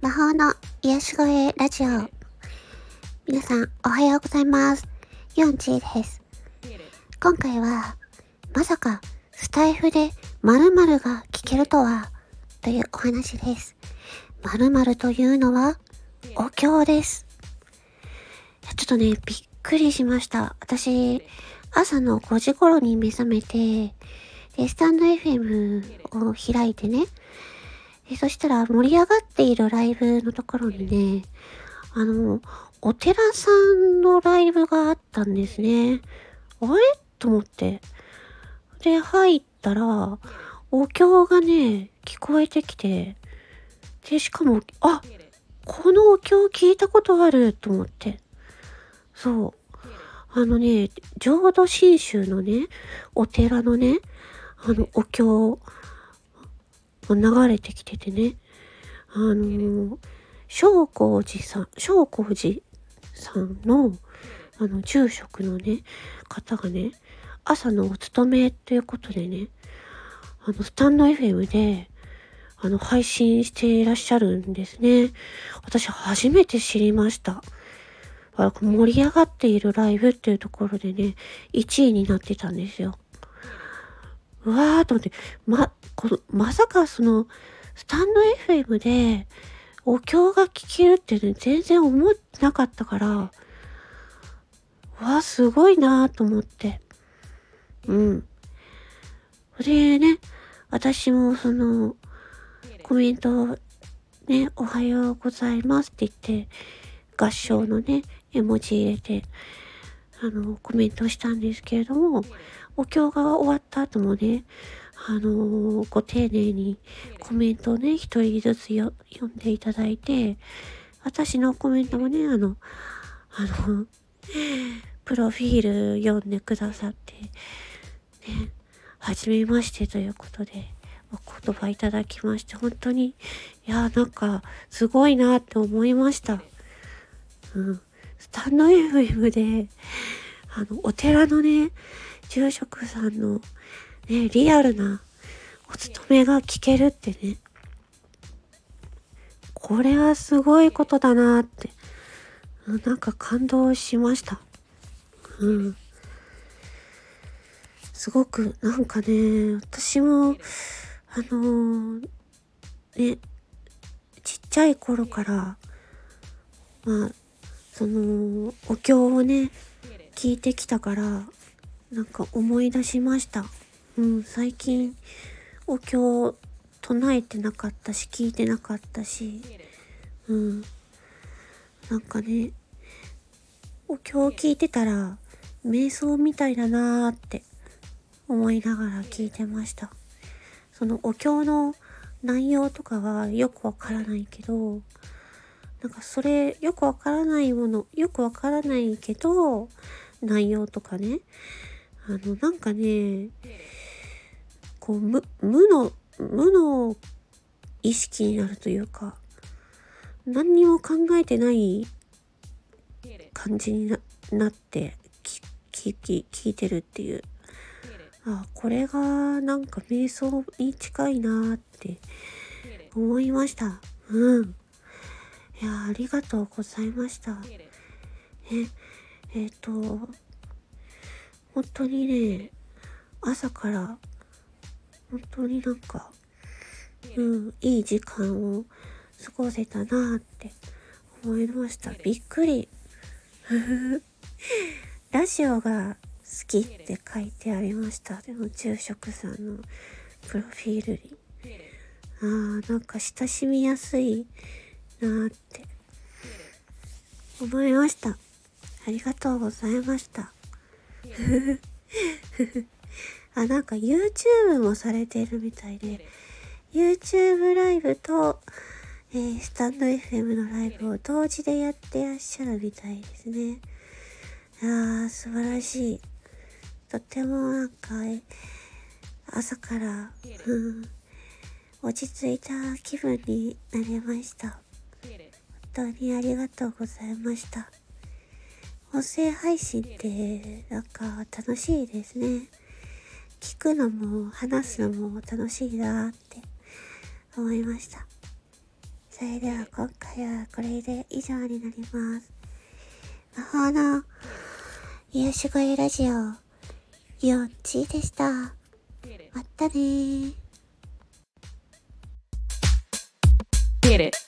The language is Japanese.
魔法の癒し声ラジオ。皆さん、おはようございます。ヨンチーです。今回は、まさか、スタイフで〇〇が聞けるとは、というお話です。〇〇というのは、お経です。ちょっとね、びっくりしました。私、朝の5時頃に目覚めて、で、スタンド FM を開いてね、そしたら盛り上がっているライブのところにね、あの、お寺さんのライブがあったんですね。あれ？と思って。で、入ったら、お経がね、聞こえてきて、で、しかも、あ、このお経聞いたことあると思って。そう。あのね、浄土真宗のね、お寺のね、あの、お経、流れてきててね、あのー、正光寺さん、正光寺さんの、あの、住職のね、方がね、朝のお勤めということでね、あの、スタンド FM で、あの、配信していらっしゃるんですね。私、初めて知りました。盛り上がっているライブっていうところでね、1位になってたんですよ。うわーと思って、ま、この、まさかその、スタンド FM で、お経が聞けるってね、全然思ってなかったから、わーすごいなーと思って。うん。でね、私もその、コメント、ね、おはようございますって言って、合唱のね、絵文字入れて、あの、コメントしたんですけれども、お経が終わった後もね、あのー、ご丁寧にコメントをね、一人ずつ読んでいただいて、私のコメントもね、あの、あの、プロフィール読んでくださって、ね、はじめましてということで、お言葉いただきまして、本当に、いや、なんか、すごいなって思いました。うん。スタンド FM で、あの、お寺のね、住職さんのね、リアルなお勤めが聞けるってね、これはすごいことだなって、なんか感動しました。うん。すごく、なんかね、私も、あのー、ね、ちっちゃい頃から、まあ、その、お経をね、聞いてきたから、なんか思い出しました。うん、最近、お経を唱えてなかったし、聞いてなかったし、うん。なんかね、お経を聞いてたら、瞑想みたいだなーって思いながら聞いてました。そのお経の内容とかはよくわからないけど、なんかそれよくわからないもの、よくわからないけど、内容とかね、あの、なんかね、こう、無、無の、無の意識になるというか、何にも考えてない感じにななって聞き、聞いてるっていう。あ、これがなんか瞑想に近いなって思いました。うん。いや、ありがとうございました。え、えっ、と、本当にね、朝から、本当になんか、うん、いい時間を過ごせたなって思いました。びっくり。ラジオが好きって書いてありました。でも、住職さんのプロフィールに。ああ、なんか親しみやすいなーって思いました。ありがとうございました。あ、なんか YouTube もされてるみたいで、YouTube ライブと、えー、スタンド FM のライブを同時でやってらっしゃるみたいですね。あー、素晴らしい。とてもなんか、朝から、うん、落ち着いた気分になりました。本当にありがとうございました。音声配信ってなんか楽しいですね。聞くのも話すのも楽しいなって思いました。それでは今回はこれで以上になります。魔法の癒し声ラジオ、ユオンチでした。まったねー。Get it.